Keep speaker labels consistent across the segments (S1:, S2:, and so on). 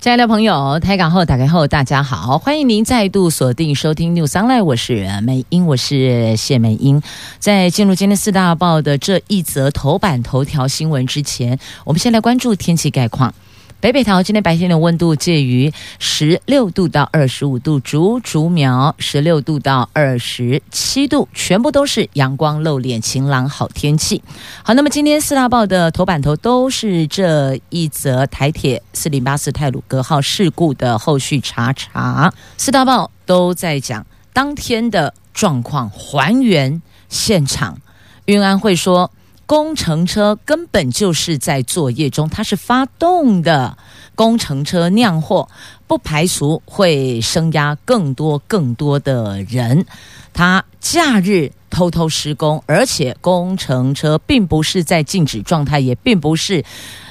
S1: 亲爱的朋友，台港后打开后，大家好，欢迎您再度锁定收听 News Online，我是美英，我是谢美英。在进入今天四大报的这一则头版头条新闻之前，我们先来关注天气概况。北北桃今天白天的温度介于十六度到二十五度，竹竹苗十六度到二十七度，全部都是阳光露脸、晴朗好天气。好，那么今天四大报的头版头都是这一则台铁四零八四泰鲁格号事故的后续查查，四大报都在讲当天的状况，还原现场。运安会说。工程车根本就是在作业中，它是发动的。工程车酿祸，不排除会生压更多更多的人。他假日偷偷施工，而且工程车并不是在静止状态，也并不是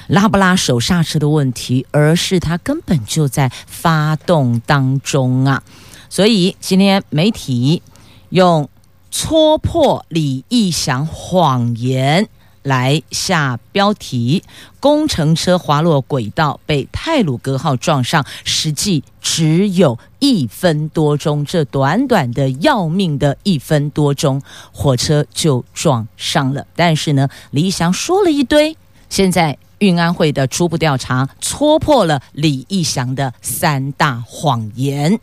S1: 拉不拉手刹车的问题，而是它根本就在发动当中啊！所以今天媒体用。戳破李义祥谎言来下标题：工程车滑落轨道被泰鲁格号撞上，实际只有一分多钟。这短短的要命的一分多钟，火车就撞上了。但是呢，李义祥说了一堆。现在运安会的初步调查戳破了李义祥的三大谎言，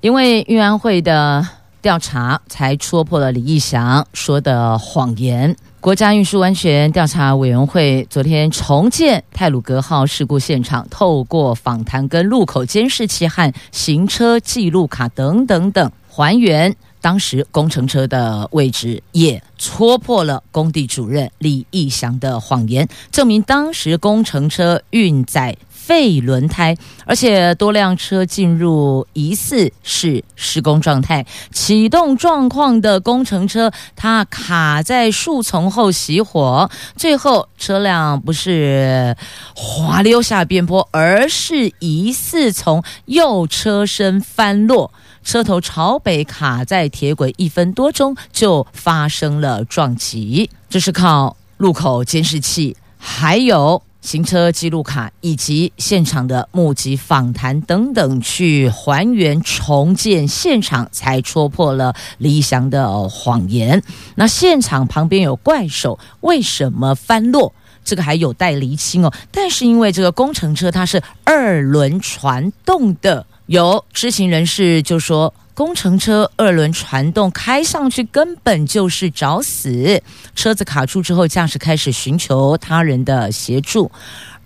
S1: 因为运安会的。调查才戳破了李义祥说的谎言。国家运输安全调查委员会昨天重建泰鲁阁号事故现场，透过访谈、跟路口监视器和行车记录卡等等等，还原当时工程车的位置，也戳破了工地主任李义祥的谎言，证明当时工程车运载。废轮胎，而且多辆车进入疑似是施工状态，启动状况的工程车，它卡在树丛后熄火，最后车辆不是滑溜下边坡，而是疑似从右车身翻落，车头朝北卡在铁轨，一分多钟就发生了撞击。这是靠路口监视器，还有。行车记录卡以及现场的目击访谈等等，去还原重建现场，才戳破了李翔的谎言。那现场旁边有怪手，为什么翻落？这个还有待厘清哦。但是因为这个工程车它是二轮传动的，有知情人士就说。工程车二轮传动开上去根本就是找死，车子卡住之后，驾驶开始寻求他人的协助，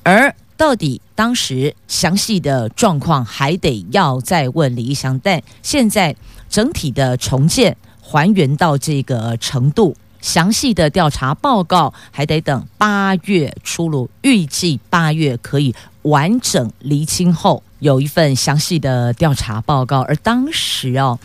S1: 而到底当时详细的状况还得要再问李义祥，但现在整体的重建还原到这个程度，详细的调查报告还得等八月出炉，预计八月可以完整厘清后。有一份详细的调查报告，而当时哦，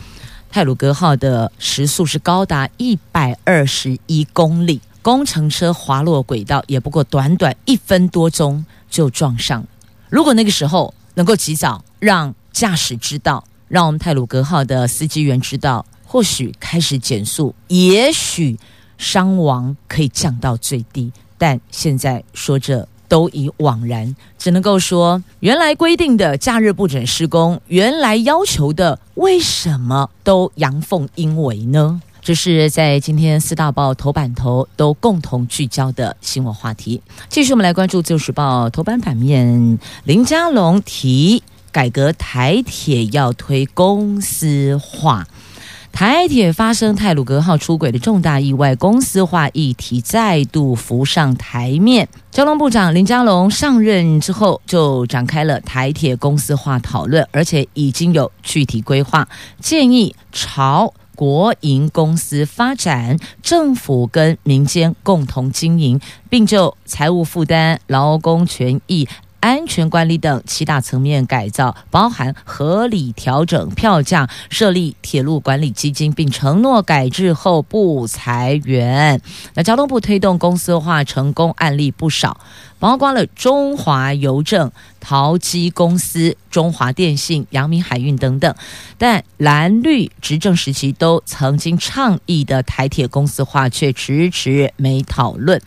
S1: 泰鲁阁号的时速是高达一百二十一公里，工程车滑落轨道也不过短短一分多钟就撞上。如果那个时候能够及早让驾驶知道，让我们太鲁阁号的司机员知道，或许开始减速，也许伤亡可以降到最低。但现在说着。都已惘然，只能够说，原来规定的假日不准施工，原来要求的，为什么都阳奉阴违呢？这是在今天四大报头版头都共同聚焦的新闻话题。继续，我们来关注《自由时报》头版版面，林佳龙提改革台铁要推公司化。台铁发生泰鲁格号出轨的重大意外，公司化议题再度浮上台面。交通部长林佳龙上任之后，就展开了台铁公司化讨论，而且已经有具体规划，建议朝国营公司发展，政府跟民间共同经营，并就财务负担、劳工权益。安全管理等七大层面改造，包含合理调整票价、设立铁路管理基金，并承诺改制后不裁员。那交通部推动公司化成功案例不少。包括了中华邮政、桃机公司、中华电信、阳明海运等等，但蓝绿执政时期都曾经倡议的台铁公司化却迟迟没讨论。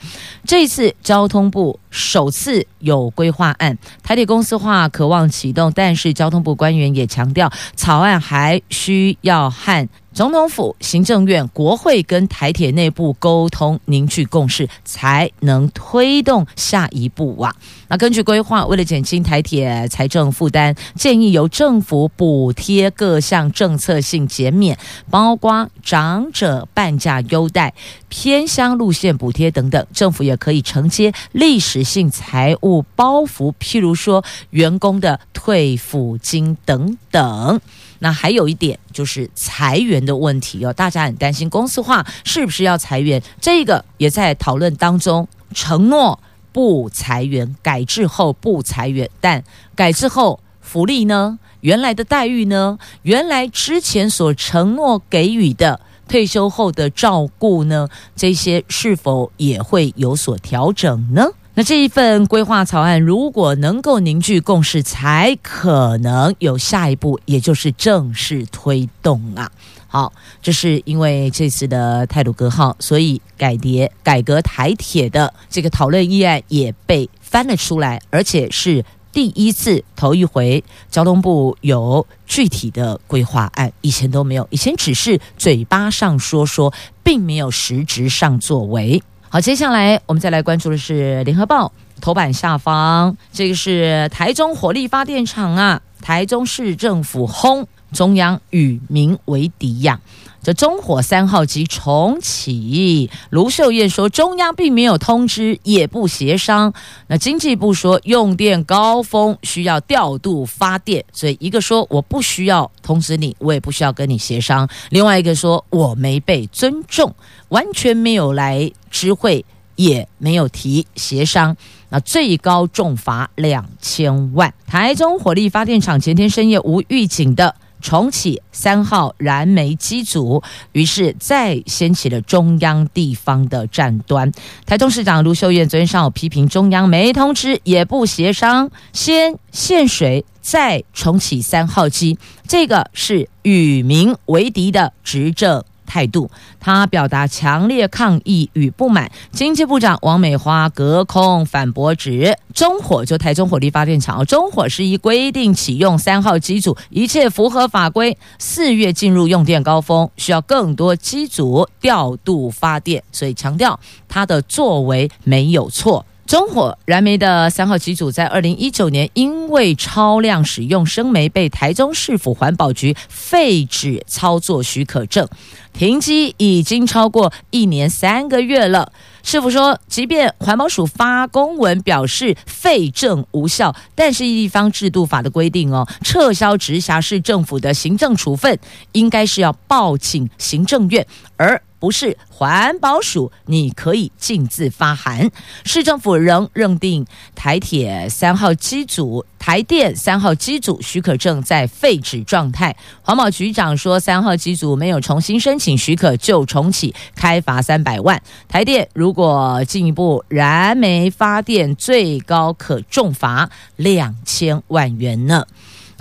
S1: 这次交通部首次有规划案，台铁公司化渴望启动，但是交通部官员也强调，草案还需要和。总统府、行政院、国会跟台铁内部沟通，凝聚共识，才能推动下一步啊。那根据规划，为了减轻台铁财政负担，建议由政府补贴各项政策性减免，包括长者半价优待、偏乡路线补贴等等。政府也可以承接历史性财务包袱，譬如说员工的退抚金等等。那还有一点就是裁员的问题哦，大家很担心公司化是不是要裁员？这个也在讨论当中，承诺不裁员，改制后不裁员，但改制后福利呢？原来的待遇呢？原来之前所承诺给予的退休后的照顾呢？这些是否也会有所调整呢？那这一份规划草案，如果能够凝聚共识，才可能有下一步，也就是正式推动啊。好，这是因为这次的泰鲁格号，所以改叠改革台铁的这个讨论议案也被翻了出来，而且是第一次头一回，交通部有具体的规划案，以前都没有，以前只是嘴巴上说说，并没有实质上作为。好，接下来我们再来关注的是《联合报》头版下方，这个是台中火力发电厂啊，台中市政府轰中央与民为敌呀。这中火三号机重启，卢秀燕说中央并没有通知，也不协商。那经济部说用电高峰需要调度发电，所以一个说我不需要通知你，我也不需要跟你协商；另外一个说我没被尊重，完全没有来知会，也没有提协商。那最高重罚两千万。台中火力发电厂前天深夜无预警的。重启三号燃煤机组，于是再掀起了中央地方的战端。台中市长卢秀燕昨天上午批评中央没通知，也不协商，先限水，再重启三号机，这个是与民为敌的执政态度，他表达强烈抗议与不满。经济部长王美花隔空反驳指，中火就台中火力发电厂，中火是依规定启用三号机组，一切符合法规。四月进入用电高峰，需要更多机组调度发电，所以强调他的作为没有错。中火燃煤的三号机组在二零一九年因为超量使用生煤，被台中市府环保局废止操作许可证，停机已经超过一年三个月了。市府说，即便环保署发公文表示废证无效，但是地方制度法的规定哦，撤销直辖市政府的行政处分，应该是要报请行政院，而。不是环保署，你可以径自发函。市政府仍认定台铁三号机组、台电三号机组许可证在废止状态。环保局长说，三号机组没有重新申请许可就重启，开罚三百万。台电如果进一步燃煤发电，最高可重罚两千万元呢。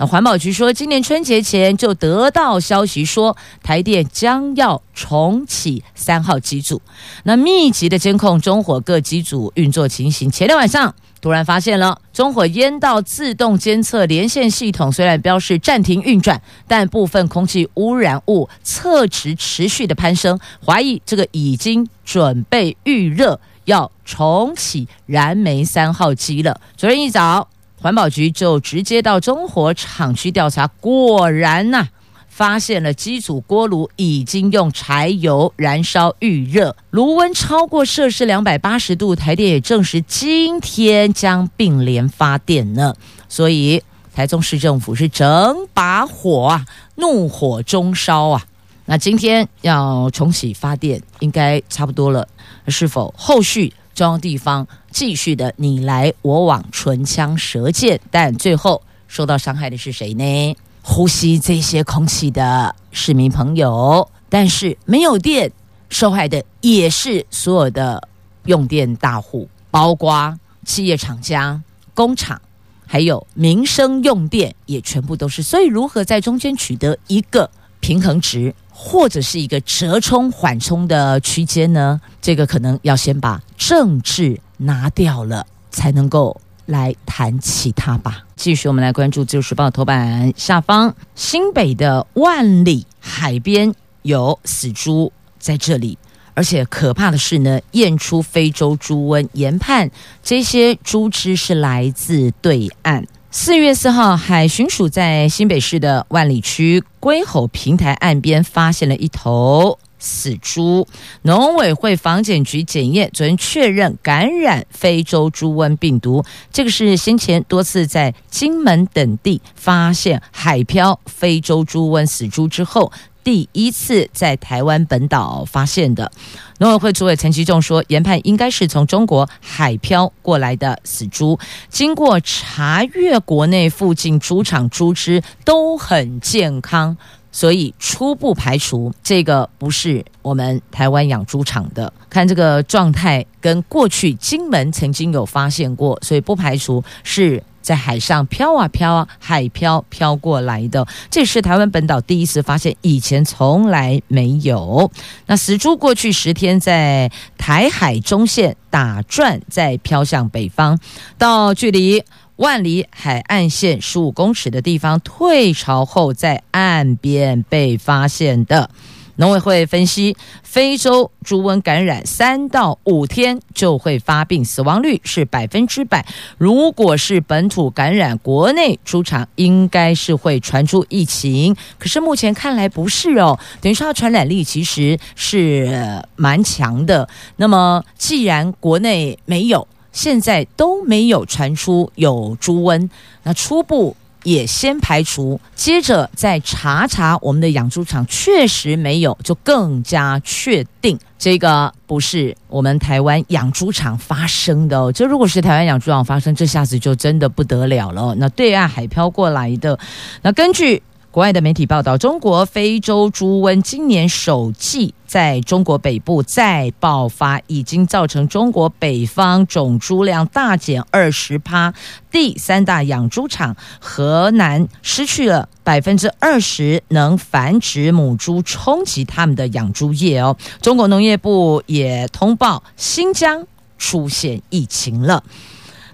S1: 环保局说，今年春节前就得到消息说，台电将要重启三号机组。那密集的监控中火各机组运作情形。前天晚上突然发现了中火烟道自动监测连线系统虽然标示暂停运转，但部分空气污染物测值持续的攀升，怀疑这个已经准备预热要重启燃煤三号机了。昨天一早。环保局就直接到中火厂区调查，果然呐、发现了机组锅炉已经用柴油燃烧预热，炉温超过摄氏两百八十度。台电也证实今天将并联发电呢，所以台中市政府是整把火啊，怒火中烧啊。那今天要重启发电，应该差不多了，是否后续中央地方继续的你来我往，唇枪舌剑，但最后受到伤害的是谁呢？呼吸这些空气的市民朋友。但是没有电，受害的也是所有的用电大户，包括企业厂家、工厂，还有民生用电也全部都是。所以，如何在中间取得一个平衡值，或者是一个折冲缓冲的区间呢？这个可能要先把政治拿掉了，才能够来谈其他吧。继续，我们来关注《自由时报》头版下方，新北的万里海边。有死猪在这里，而且可怕的是呢，验出非洲猪瘟，研判这些猪只是来自对岸。四月四号，海巡署在新北市的万里区龟吼平台岸边发现了一头死猪，农委会防检局检验，昨天确认感染非洲猪瘟病毒。这个是先前多次在金门等地发现海漂非洲猪瘟死猪之后。第一次在台湾本岛发现的，农委会主委陈其仲说，研判应该是从中国海漂过来的死猪。经过查阅，国内附近猪场猪只都很健康，所以初步排除这个不是我们台湾养猪场的。看这个状态，跟过去金门曾经有发现过，所以不排除是。在海上漂啊漂啊，海漂漂过来的，这是台湾本岛第一次发现，以前从来没有。那死猪过去十天在台海中线打转，再飘向北方，到距离万里海岸线十五公尺的地方退潮后，在岸边被发现的。农委会分析，非洲猪瘟感染三到五天就会发病，死亡率是百分之百。如果是本土感染，国内猪场应该是会传出疫情。可是目前看来不是哦，等于说它传染力其实是蛮强的。那么既然国内没有，现在都没有传出有猪瘟，那初步。也先排除，接着再查查我们的养猪场确实没有，就更加确定这个不是我们台湾养猪场发生的哦。就如果是台湾养猪场发生，这下子就真的不得了了。那对岸海漂过来的，那根据。国外的媒体报道，中国非洲猪瘟今年首季在中国北部再爆发，已经造成中国北方种猪量大减二十趴。第三大养猪场河南失去了百分之二十能繁殖母猪，冲击他们的养猪业哦。中国农业部也通报新疆出现疫情了。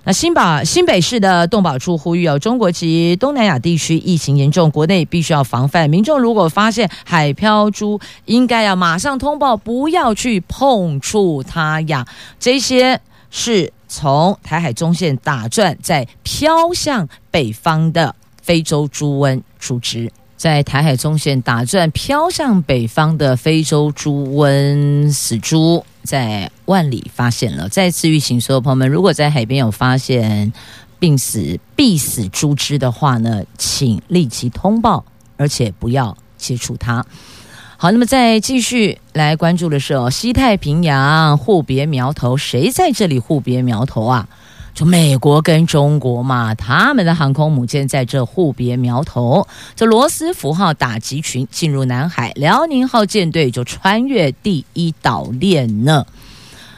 S1: 那新北新北市的动保处呼吁哦，中国及东南亚地区疫情严重，国内必须要防范。民众如果发现海漂猪，应该要马上通报，不要去碰触它呀。这些是从台海中线打转，在飘向北方的非洲猪瘟猪只。在台海中线打转飘向北方的非洲猪瘟死猪，在万里发现了。再次预警所有朋友们，如果在海边有发现病死、必死猪只的话呢，请立即通报，而且不要接触它。好，那么再继续来关注的是哦，西太平洋互别苗头，谁在这里互别苗头啊？就美国跟中国嘛，他们的航空母舰在这互别苗头。这罗斯福号打击群进入南海，辽宁号舰队就穿越第一岛链呢。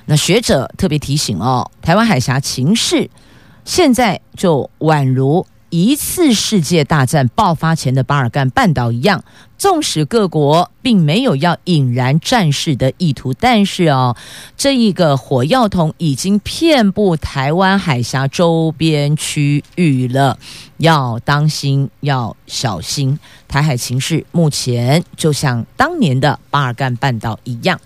S1: 那学者特别提醒哦，台湾海峡情势现在就宛如。一次世界大战爆发前的巴尔干半岛一样，纵使各国并没有要引燃战事的意图，但是哦，这一个火药桶已经遍布台湾海峡周边区域了，要当心，要小心。台海情势目前就像当年的巴尔干半岛一样。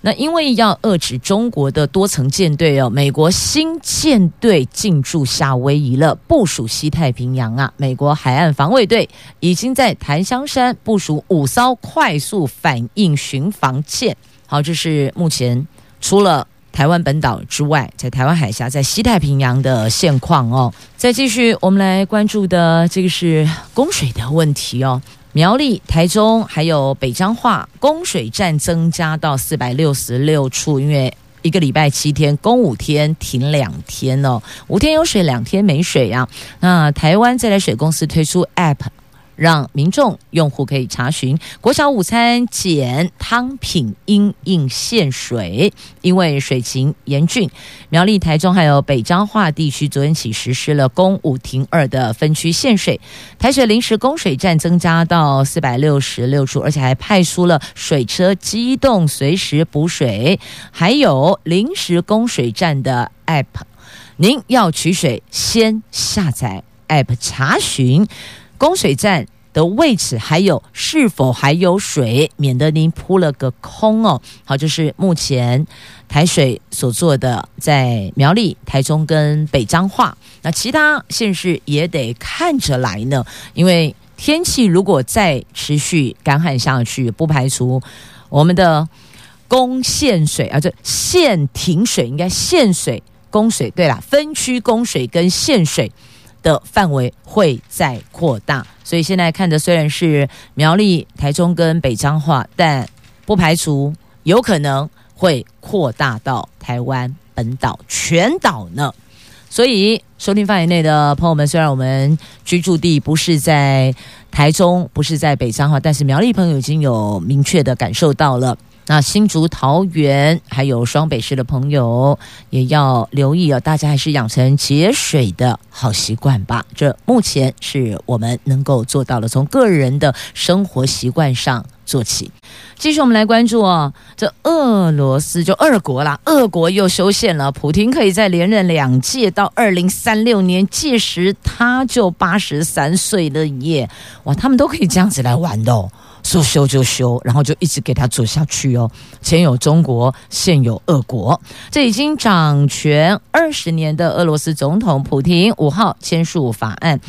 S1: 那因为要遏制中国的多层舰队哦，美国新舰队进驻夏威夷了，部署西太平洋啊。美国海岸防卫队已经在檀香山部署五艘快速反应巡防舰。好，这是目前除了台湾本岛之外，在台湾海峡、在西太平洋的现况哦。再继续，我们来关注的这个是供水的问题哦。苗栗、台中还有北彰化供水站增加到四百六十六处，因为一个礼拜七天，供五天，停两天哦，五天有水，两天没水呀。那台湾自来水公司推出 App。让民众用户可以查询国小午餐减汤品因应限水，因为水情严峻，苗栗、台中还有北彰化地区昨天起实施了公五停二的分区限水，台水临时供水站增加到四百六十六处，而且还派出了水车机动随时补水，还有临时供水站的 App，您要取水先下载 App 查询。供水站的位置，还有是否还有水，免得您扑了个空哦。好，就是目前台水所做的，在苗栗、台中跟北彰化，那其他县市也得看着来呢。因为天气如果再持续干旱下去，不排除我们的供限水啊，这限停水应该限水供水。对啦，分区供水跟限水。的范围会再扩大，所以现在看的虽然是苗栗、台中跟北彰化，但不排除有可能会扩大到台湾本岛全岛呢。所以收听范围内的朋友们，虽然我们居住地不是在台中，不是在北彰化，但是苗栗朋友已经有明确的感受到了。那新竹、桃园还有双北市的朋友也要留意哦，大家还是养成节水的好习惯吧。这目前是我们能够做到的，从个人的生活习惯上做起。继续，我们来关注哦，这俄罗斯就俄国啦，俄国又修宪了，普丁可以再连任两届到二零三六年，届时他就八十三岁了耶！哇，他们都可以这样子来玩的哦。说修就修，然后就一直给他做下去哦。前有中国，现有俄国，这已经掌权二十年的俄罗斯总统普廷五号签署法案。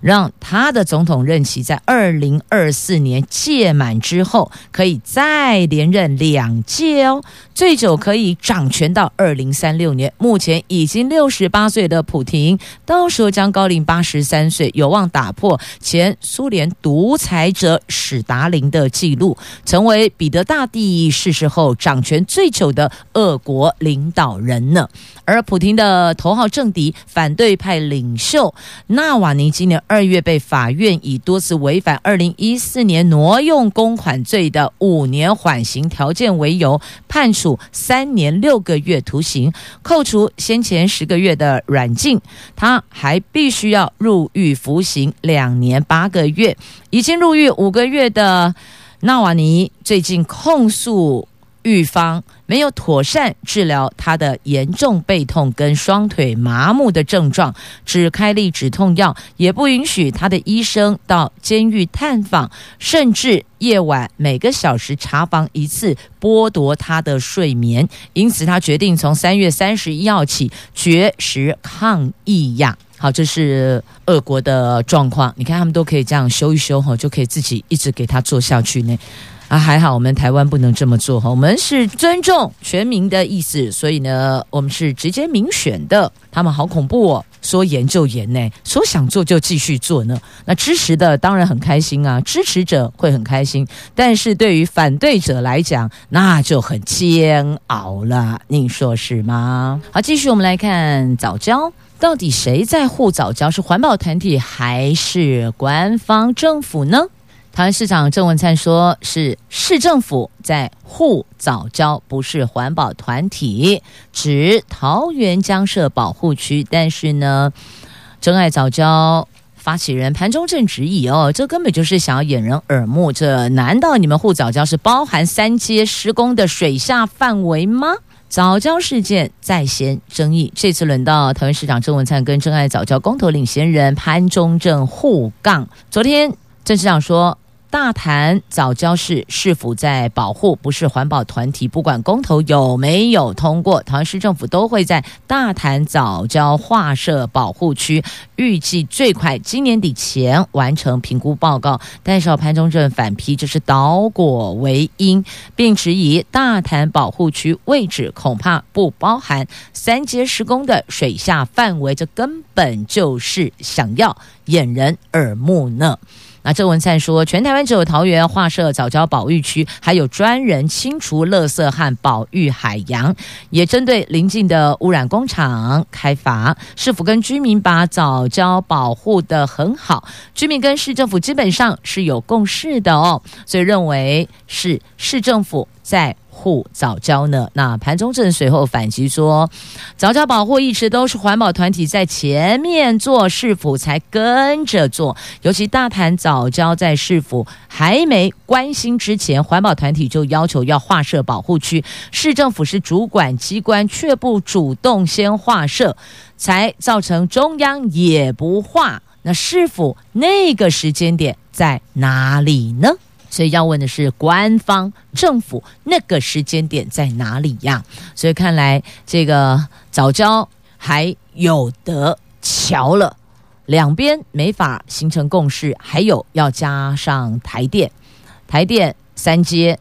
S1: 让他的总统任期在二零二四年届满之后，可以再连任两届哦，最久可以掌权到二零三六年。目前已经六十八岁的普廷，到时候将高龄八十三岁，有望打破前苏联独裁者史达林的记录，成为彼得大帝逝世后掌权最久的俄国领导人呢。而普廷的头号政敌、反对派领袖纳瓦尼今年二月被法院以多次违反二零一四年挪用公款罪的五年缓刑条件为由，判处三年六个月徒刑，扣除先前十个月的软禁，他还必须要入狱服刑两年八个月。已经入狱五个月的纳瓦尼最近控诉。狱方没有妥善治疗他的严重背痛跟双腿麻木的症状，只开立止痛药，也不允许他的医生到监狱探访，甚至夜晚每个小时查房一次，剥夺他的睡眠。因此，他决定从三月三十一号起绝食抗议呀。好，这是俄国的状况。你看，他们都可以这样修一修哈，就可以自己一直给他做下去呢。啊，还好我们台湾不能这么做哈，我们是尊重全民的意思，所以呢，我们是直接民选的。他们好恐怖哦，说严就严呢，说想做就继续做呢。那支持的当然很开心啊，支持者会很开心，但是对于反对者来讲，那就很煎熬了。您说是吗？好，继续我们来看早教，到底谁在护早教？是环保团体还是官方政府呢？台湾市长郑文灿说：“是市政府在护藻礁，不是环保团体。指桃园将设保护区，但是呢，真爱藻礁发起人潘忠正质疑哦，这根本就是想要掩人耳目。这难道你们护藻礁是包含三阶施工的水下范围吗？藻礁事件再掀争议，这次轮到台湾市长郑文灿跟真爱藻礁公投领衔人潘忠正互杠。昨天。”郑市长说：“大潭藻礁是市府在保护，不是环保团体。不管公投有没有通过，桃园市政府都会在大潭藻礁划设保护区，预计最快今年底前完成评估报告。但是潘中正反批这是倒果为因，并质疑大潭保护区位置恐怕不包含三接施工的水下范围，这根本就是想要掩人耳目呢。”那周文灿说，全台湾只有桃园划设早教保育区，还有专人清除垃圾和保育海洋，也针对邻近的污染工厂开罚。市府跟居民把早教保护的很好，居民跟市政府基本上是有共识的哦，所以认为是市政府在。护藻礁呢？那潘忠政随后反击说，藻礁保护一直都是环保团体在前面做，市府才跟着做。尤其大潭藻礁在市府还没关心之前，环保团体就要求要划设保护区，市政府是主管机关，却不主动先划设，才造成中央也不划。那市府那个时间点在哪里呢？所以要问的是，官方政府那个时间点在哪里呀？所以看来这个早教还有得瞧了，两边没法形成共识，还有要加上台电、台电三阶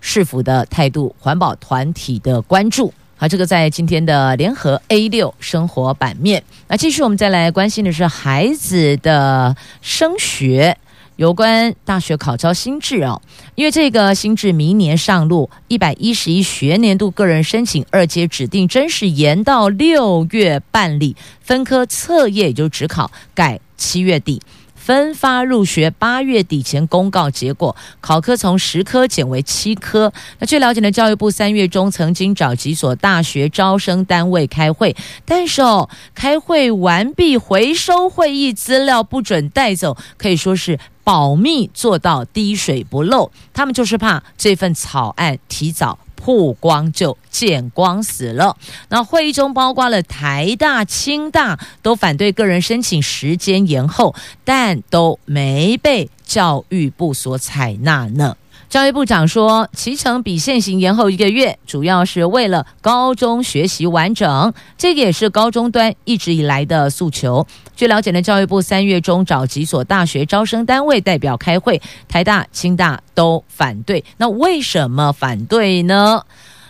S1: 市府的态度、环保团体的关注。好，这个在今天的联合 A 六生活版面。那继续我们再来关心的是孩子的升学。有关大学考招新制哦，因为这个新制明年上路，一百一十一学年度个人申请二阶指定甄试延到六月办理，分科测验也就只考改七月底。分发入学，八月底前公告结果。考科从十科减为七科。那据了解呢，教育部三月中曾经找几所大学招生单位开会，但是哦，开会完毕回收会议资料不准带走，可以说是保密做到滴水不漏。他们就是怕这份草案提早。曝光就见光死了。那会议中包括了台大、清大都反对个人申请时间延后，但都没被教育部所采纳呢。教育部长说，期程比现行延后一个月，主要是为了高中学习完整，这个也是高中端一直以来的诉求。据了解呢，教育部三月中找几所大学招生单位代表开会，台大、清大都反对。那为什么反对呢？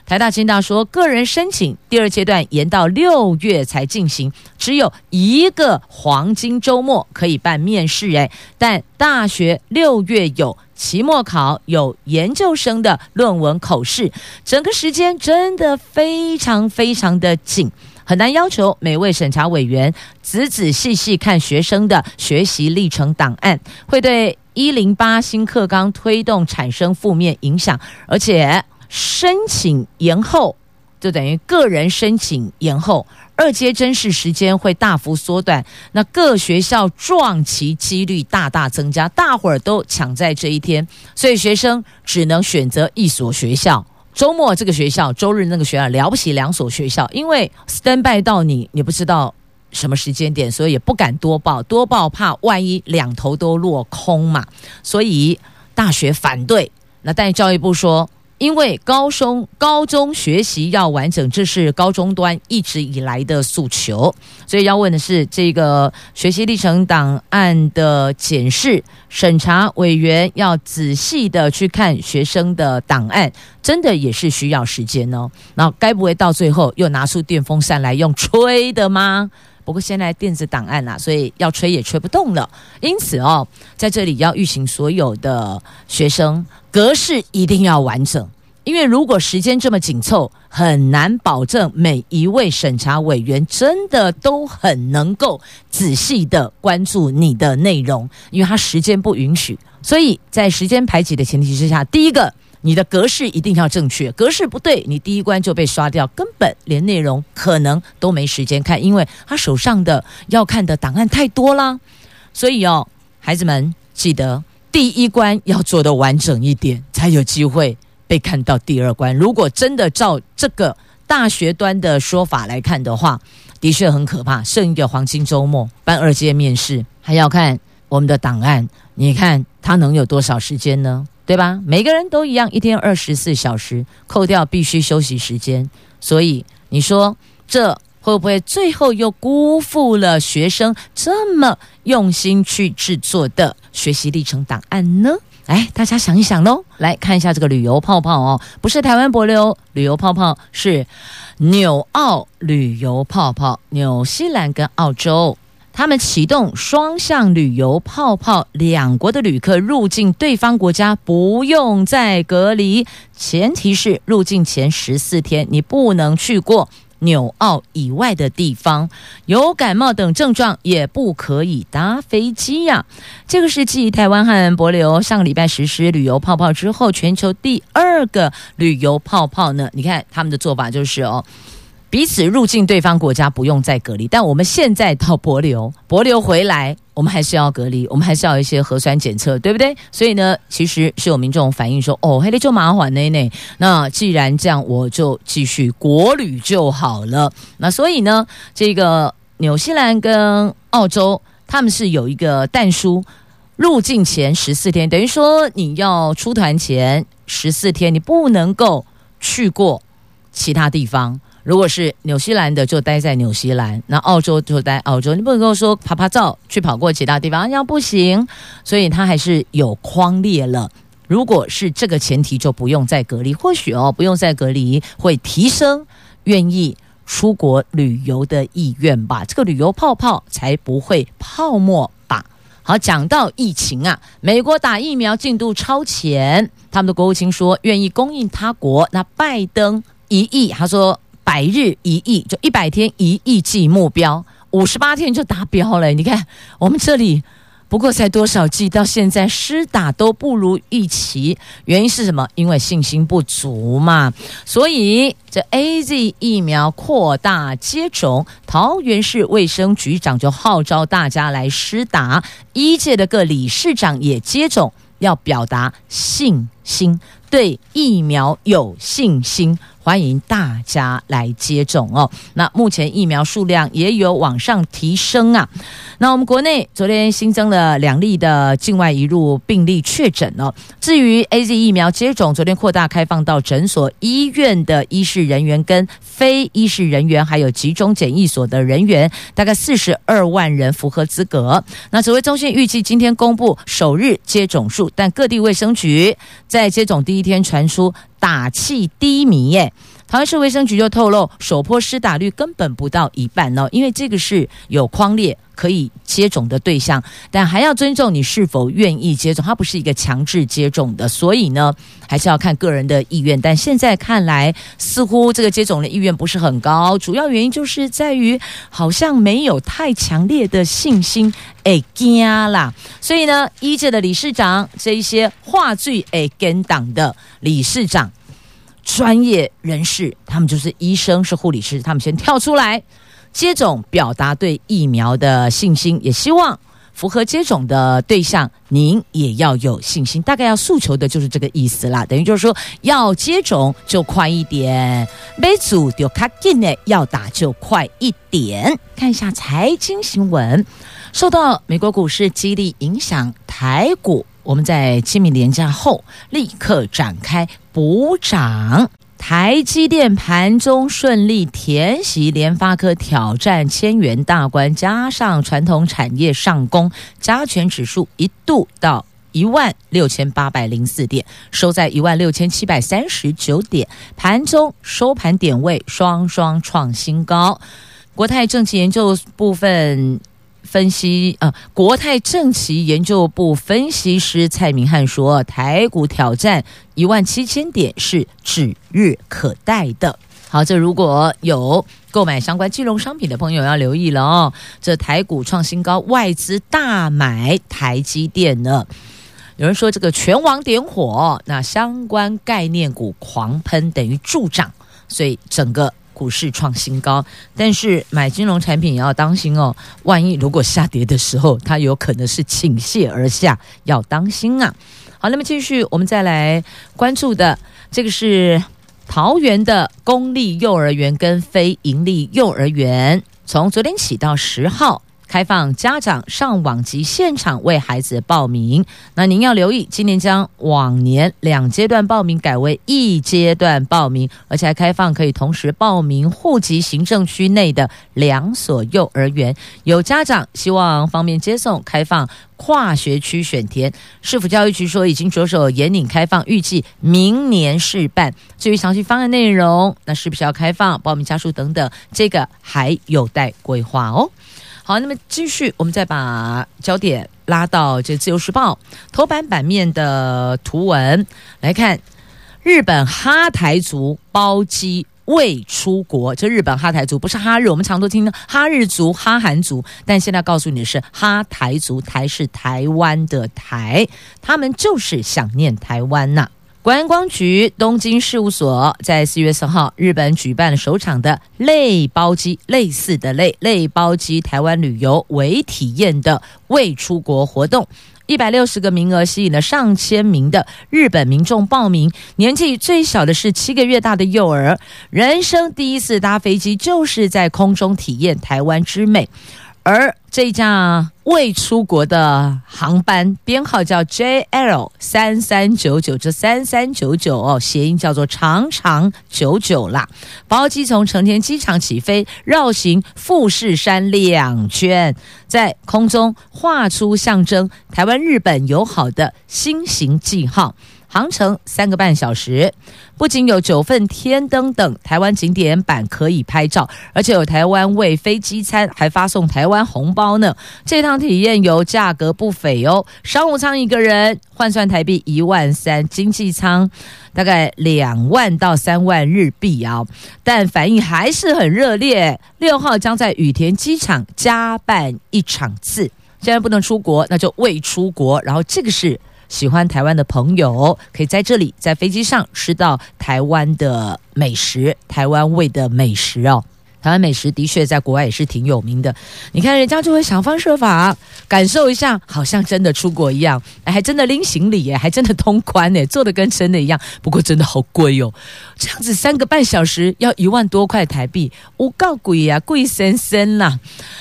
S1: 台大、清大说，个人申请第二阶段延到六月才进行，只有一个黄金周末可以办面试。哎，但大学六月有期末考，有研究生的论文口试，整个时间真的非常非常的紧，很难要求每位审查委员仔仔细细看学生的学习历程档案，会对一零八新课纲推动产生负面影响，而且。申请延后，就等于个人申请延后，二阶甄试时间会大幅缩短，那各学校撞期几率大大增加，大伙儿都抢在这一天，所以学生只能选择一所学校。周末这个学校，周日那个学校，了不起两所学校，因为 stand by 到你，你不知道什么时间点，所以也不敢多报，多报怕万一两头都落空嘛，所以大学反对。那但教育部说。因为高中高中学习要完整，这是高中端一直以来的诉求，所以要问的是，这个学习历程档案的检视审查委员要仔细的去看学生的档案，真的也是需要时间哦。那该不会到最后又拿出电风扇来用吹的吗？不过现在电子档案啊，所以要吹也吹不动了。因此哦，在这里要预请所有的学生。格式一定要完整，因为如果时间这么紧凑，很难保证每一位审查委员真的都很能够仔细的关注你的内容，因为他时间不允许。所以在时间排挤的前提之下，第一个，你的格式一定要正确，格式不对，你第一关就被刷掉，根本连内容可能都没时间看，因为他手上的要看的档案太多了。所以哦，孩子们记得。第一关要做得完整一点，才有机会被看到第二关。如果真的照这个大学端的说法来看的话，的确很可怕。剩一个黄金周末办二阶面试，还要看我们的档案，你看他能有多少时间呢？对吧？每个人都一样，一天二十四小时，扣掉必须休息时间，所以你说这。会不会最后又辜负了学生这么用心去制作的学习历程档案呢？哎，大家想一想喽。来看一下这个旅游泡泡哦，不是台湾帛琉旅游泡泡，是纽澳旅游泡泡，纽西兰跟澳洲。他们启动双向旅游泡泡，两国的旅客入境对方国家不用再隔离，前提是入境前十四天你不能去过。纽澳以外的地方有感冒等症状也不可以搭飞机呀、这个是继台湾和博流上个礼拜实施旅游泡泡之后，全球第二个旅游泡泡呢。你看他们的做法就是哦。彼此入境对方国家不用再隔离，但我们现在到博流，博流回来，我们还是要隔离，我们还是要一些核酸检测，对不对？所以呢，其实是有民众反映说，哦，还得就麻烦呢呢。那既然这样，我就继续国旅就好了。那所以呢，这个纽西兰跟澳洲他们是有一个但书，入境前十四天，等于说你要出团前十四天，你不能够去过其他地方。如果是纽西兰的，就待在纽西兰；那澳洲就待澳洲。你不能够说拍拍照去跑过其他地方，那不行。所以它还是有框列了。如果是这个前提，就不用再隔离。或许哦，不用再隔离，会提升愿意出国旅游的意愿吧。这个旅游泡泡才不会泡沫吧。好，讲到疫情啊，美国打疫苗进度超前，他们的国务卿说愿意供应他国。那拜登一亿，他说。百日一亿，就一百天一亿剂目标，五十八天就达标了。你看我们这里不过才多少剂，到现在施打都不如预期，原因是什么？因为信心不足嘛。所以这 AZ 疫苗扩大接种，桃园市卫生局长就号召大家来施打，一届的各理事长也接种，要表达信心，对疫苗有信心。欢迎大家来接种哦。那目前疫苗数量也有往上提升啊。那我们国内昨天新增了两例的境外移入病例确诊哦。至于 AZ 疫苗接种，昨天扩大开放到诊所、医院的医事人员跟非医事人员，还有集中检疫所的人员，大概四十二万人符合资格。那指挥中心预计今天公布首日接种数，但各地卫生局在接种第一天传出。打气低迷耶，台湾市卫生局就透露，首波施打率根本不到一半哦，因为这个是有框列可以接种的对象，但还要尊重你是否愿意接种，它不是一个强制接种的，所以呢，还是要看个人的意愿。但现在看来，似乎这个接种的意愿不是很高，主要原因就是在于好像没有太强烈的信心，哎，惊啦。所以呢，医界的理事长这一些话剧哎跟党的理事长。专业人士，他们就是医生，是护理师，他们先跳出来接种，表达对疫苗的信心，也希望符合接种的对象，您也要有信心。大概要诉求的就是这个意思啦，等于就是说要接种就快一点，没组就卡紧呢，要打就快一点。看一下财经新闻，受到美国股市激励影响，台股。我们在清明连假后立刻展开补涨，台积电盘中顺利填息，联发科挑战千元大关，加上传统产业上攻，加权指数一度到一万六千八百零四点，收在一万六千七百三十九点，盘中收盘点位双双创新高。国泰证期研究部分。分析啊，国泰证期研究部分析师蔡明汉说，台股挑战一万七千点是指日可待的。好，这如果有购买相关金融商品的朋友要留意了哦。这台股创新高，外资大买台积电呢。有人说这个全网点火，那相关概念股狂喷，等于助涨，所以整个。股市创新高，但是买金融产品也要当心哦。万一如果下跌的时候，它有可能是倾泻而下，要当心啊。好，那么继续，我们再来关注的这个是桃园的公立幼儿园跟非盈利幼儿园，从昨天起到十号。开放家长上网及现场为孩子报名。那您要留意，今年将往年两阶段报名改为一阶段报名，而且还开放可以同时报名户籍行政区内的两所幼儿园。有家长希望方便接送，开放跨学区选填。市府教育局说已经着手严领开放，预计明年试办。至于详细方案内容，那是不是要开放报名家数等等，这个还有待规划哦。好，那么继续，我们再把焦点拉到这《自由时报》头版版面的图文来看，日本哈台族包机。未出国，这日本哈台族不是哈日，我们常都听到哈日族、哈韩族，但现在告诉你是哈台族，台是台湾的台，他们就是想念台湾呐、观光局东京事务所在四月四号，日本举办了首场的类包机，类似的类类包机台湾旅游为体验的未出国活动。一百六十个名额吸引了上千名的日本民众报名，年纪最小的是七个月大的幼儿，人生第一次搭飞机就是在空中体验台湾之美。而这架未出国的航班编号叫 JL 三三九九，这三三九九哦，谐音叫做长长久久啦。包机从成田机场起飞，绕行富士山两圈，在空中画出象征台湾日本友好的心形记号。航程三个半小时，不仅有九份天灯等台湾景点版可以拍照，而且有台湾味飞机餐，还发送台湾红包呢。这趟体验游价格不菲哦，商务舱一个人换算台币一万三，经济舱大概两万到三万日币啊。但反应还是很热烈。六号将在羽田机场加办一场次，既然不能出国，那就未出国。然后这个是。喜欢台湾的朋友可以在这里，在飞机上吃到台湾的美食，台湾味的美食哦。台湾美食的确在国外也是挺有名的。你看人家就会想方设法感受一下，好像真的出国一样，还真的拎行李耶，还真的通关耶，做的跟真的一样。不过真的好贵哦，这样子三个半小时要一万多块台币，我告鬼呀，贵森森啦。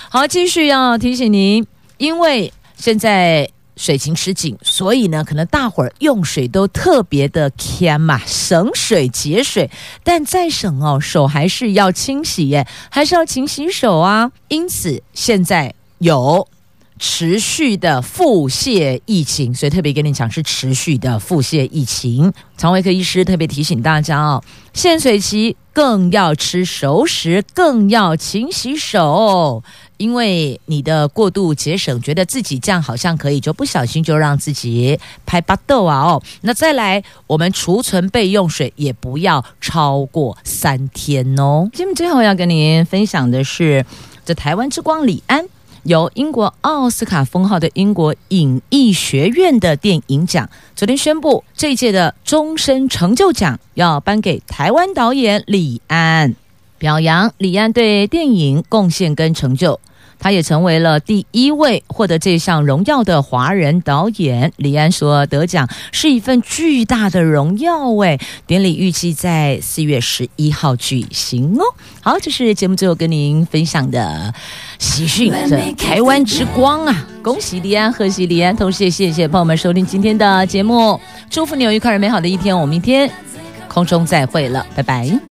S1: 好，继续要提醒您，因为现在。水情吃紧，所以呢，可能大伙儿用水都特别的慳嘛，省水节水。但再省哦，手还是要清洗耶，还是要勤洗手啊。因此，现在有持续的腹泻疫情，所以特别跟你讲是持续的腹泻疫情。肠胃科医师特别提醒大家哦，限水期更要吃熟食，更要勤洗手。因为你的过度节省，觉得自己这样好像可以，就不小心就让自己拍巴豆啊哦。那再来，我们储存备用水也不要超过三天哦。节目最后要跟您分享的是，这台湾之光李安，由英国奥斯卡封号的英国影艺学院的电影奖，昨天宣布这一届的终身成就奖要颁给台湾导演李安。表扬李安对电影贡献跟成就，他也成为了第一位获得这项荣耀的华人导演。李安说：“得奖是一份巨大的荣耀。”哎，典礼预计在四月十一号举行哦。好，这是节目最后跟您分享的喜讯，这台湾之光啊！恭喜李安，贺喜李安，同时也谢谢朋友们收听今天的节目，祝福你有愉快而美好的一天。我们明天空中再会了，拜拜。